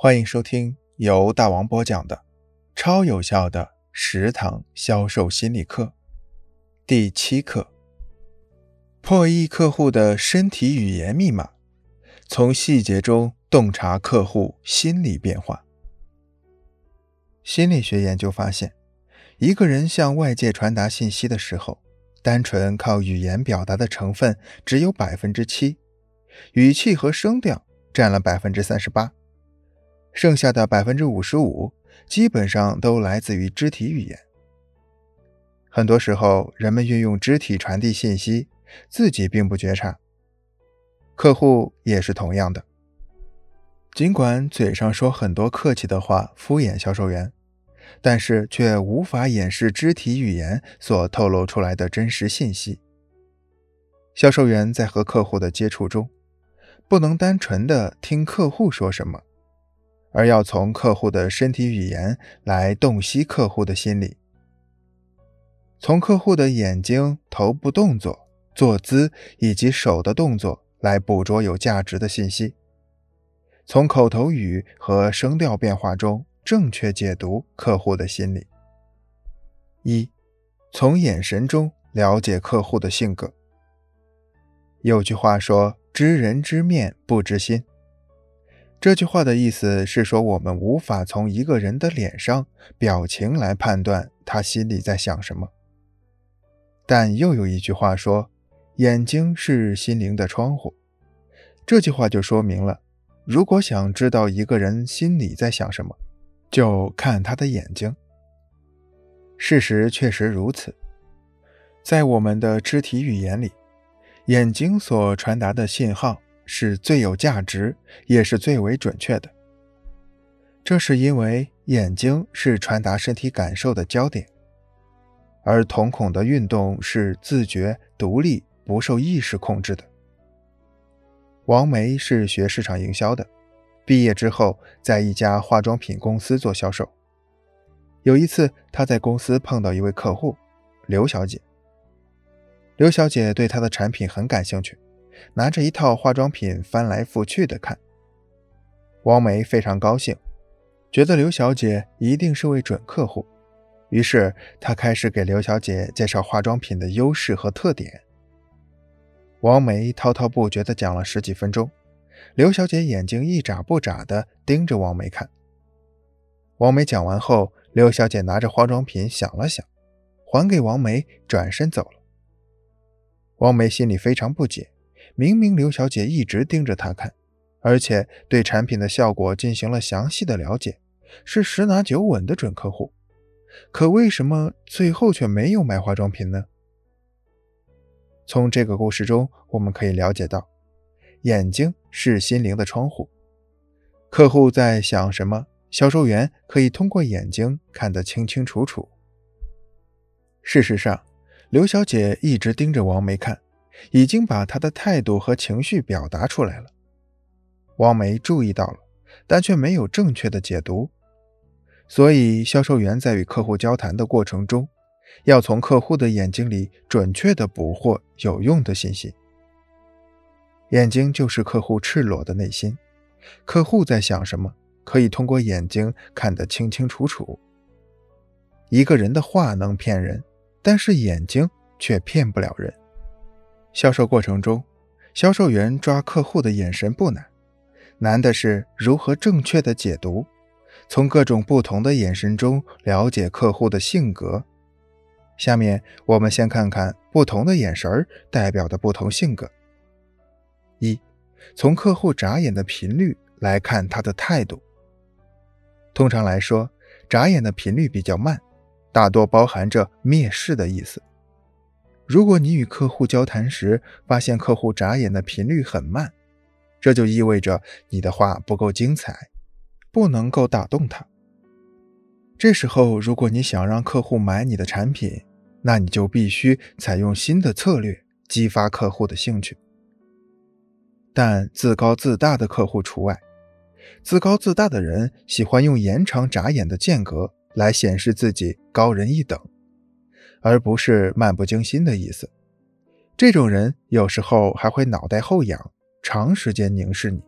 欢迎收听由大王播讲的超有效的十堂销售心理课，第七课：破译客户的身体语言密码，从细节中洞察客户心理变化。心理学研究发现，一个人向外界传达信息的时候，单纯靠语言表达的成分只有百分之七，语气和声调占了百分之三十八。剩下的百分之五十五基本上都来自于肢体语言。很多时候，人们运用肢体传递信息，自己并不觉察。客户也是同样的，尽管嘴上说很多客气的话敷衍销售员，但是却无法掩饰肢体语言所透露出来的真实信息。销售员在和客户的接触中，不能单纯的听客户说什么。而要从客户的身体语言来洞悉客户的心理，从客户的眼睛、头部动作、坐姿以及手的动作来捕捉有价值的信息，从口头语和声调变化中正确解读客户的心理。一，从眼神中了解客户的性格。有句话说：“知人知面不知心。”这句话的意思是说，我们无法从一个人的脸上表情来判断他心里在想什么。但又有一句话说：“眼睛是心灵的窗户。”这句话就说明了，如果想知道一个人心里在想什么，就看他的眼睛。事实确实如此，在我们的肢体语言里，眼睛所传达的信号。是最有价值，也是最为准确的。这是因为眼睛是传达身体感受的焦点，而瞳孔的运动是自觉、独立、不受意识控制的。王梅是学市场营销的，毕业之后在一家化妆品公司做销售。有一次，她在公司碰到一位客户，刘小姐。刘小姐对她的产品很感兴趣。拿着一套化妆品翻来覆去的看，王梅非常高兴，觉得刘小姐一定是位准客户，于是她开始给刘小姐介绍化妆品的优势和特点。王梅滔滔不绝地讲了十几分钟，刘小姐眼睛一眨不眨地盯着王梅看。王梅讲完后，刘小姐拿着化妆品想了想，还给王梅，转身走了。王梅心里非常不解。明明刘小姐一直盯着他看，而且对产品的效果进行了详细的了解，是十拿九稳的准客户，可为什么最后却没有买化妆品呢？从这个故事中，我们可以了解到，眼睛是心灵的窗户，客户在想什么，销售员可以通过眼睛看得清清楚楚。事实上，刘小姐一直盯着王梅看。已经把他的态度和情绪表达出来了。王梅注意到了，但却没有正确的解读。所以，销售员在与客户交谈的过程中，要从客户的眼睛里准确的捕获有用的信息。眼睛就是客户赤裸的内心，客户在想什么，可以通过眼睛看得清清楚楚。一个人的话能骗人，但是眼睛却骗不了人。销售过程中，销售员抓客户的眼神不难，难的是如何正确的解读，从各种不同的眼神中了解客户的性格。下面我们先看看不同的眼神代表的不同性格。一，从客户眨眼的频率来看他的态度。通常来说，眨眼的频率比较慢，大多包含着蔑视的意思。如果你与客户交谈时发现客户眨眼的频率很慢，这就意味着你的话不够精彩，不能够打动他。这时候，如果你想让客户买你的产品，那你就必须采用新的策略，激发客户的兴趣。但自高自大的客户除外，自高自大的人喜欢用延长眨眼的间隔来显示自己高人一等。而不是漫不经心的意思。这种人有时候还会脑袋后仰，长时间凝视你。